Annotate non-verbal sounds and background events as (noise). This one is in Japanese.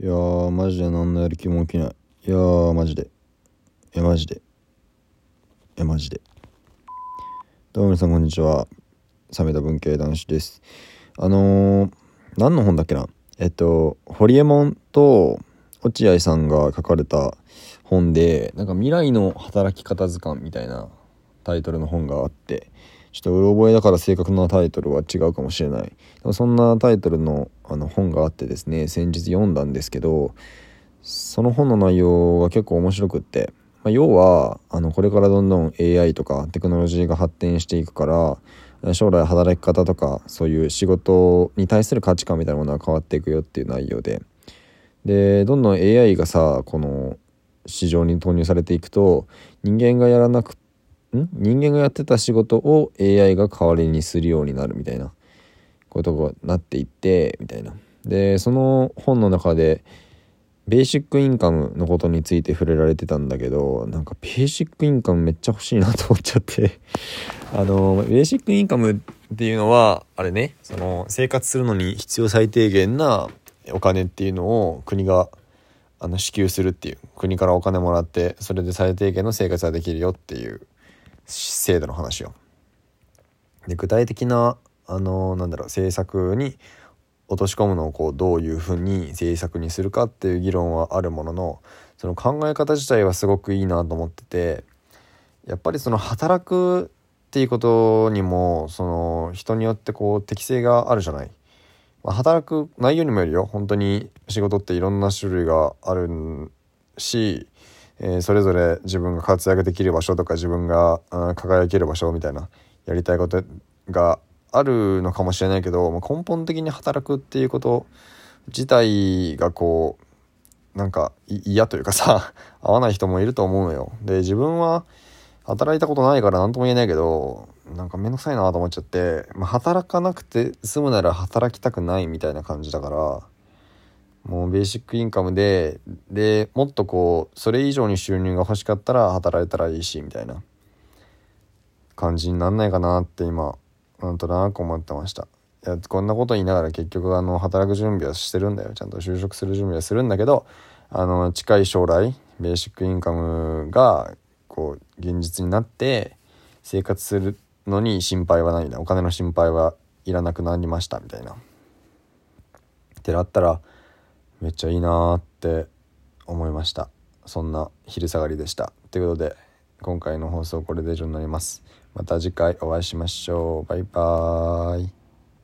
いやーマジで何のやる気も起きない。いやーマジで。いやマジで。いやマジで。どうも皆さんこんにちは。冷めた文系男子です。あのー、何の本だっけな？えっとホリエモンと落合さんが書かれた本でなんか未来の働き方図鑑みたいなタイトルの本があってちょっとうろ覚えだから正確なタイトルは違うかもしれない。でもそんなタイトルのあの本があってですね先日読んだんですけどその本の内容が結構面白くって、まあ、要はあのこれからどんどん AI とかテクノロジーが発展していくから将来働き方とかそういう仕事に対する価値観みたいなものが変わっていくよっていう内容で。でどんどん AI がさこの市場に投入されていくと人間がやらなくん？人間がやってた仕事を AI が代わりにするようになるみたいな。こういうとがなっていってみたいな。でその本の中でベーシックインカムのことについて触れられてたんだけどなんかベーシックインカムめっちゃ欲しいなと思っちゃって。(laughs) あのベーシックインカムっていうのはあれねその生活するのに必要最低限なお金っていうのを国があの支給するっていう国からお金もらってそれで最低限の生活ができるよっていう制度の話を。で具体的なあのなんだろう政策に落とし込むのをこうどういうふうに政策にするかっていう議論はあるもののその考え方自体はすごくいいなと思っててやっぱりその働くっていうことにもその人によってこう適性があるじゃない。まあ、働く内容にもよるよ本当に仕事っていろんな種類があるし、え、それぞれ自分が活躍できる場所とか自分が、うん、輝ける場所みたいなやりたいことがあるのかもしれないけど、まあ、根本的に働くっていうこと自体がこうなんか嫌というかさ (laughs) 合わない人もいると思うのよ。で自分は働いたことないから何とも言えないけどなんかめんどくさいなと思っちゃって、まあ、働かなくて済むなら働きたくないみたいな感じだからもうベーシックインカムででもっとこうそれ以上に収入が欲しかったら働いたらいいしみたいな。感じになんないかなって今なんとなく思ってました。いやこんなこと言いながら結局あの働く準備はしてるんだよ。ちゃんと就職する準備はするんだけどあの近い将来ベーシックインカムがこう現実になって生活するのに心配はないな。お金の心配はいらなくなりましたみたいな。ってなったらめっちゃいいなって思いました。そんな昼下がりでした。ということで今回の放送これで以上になります。また次回お会いしましょう。バイバーイ。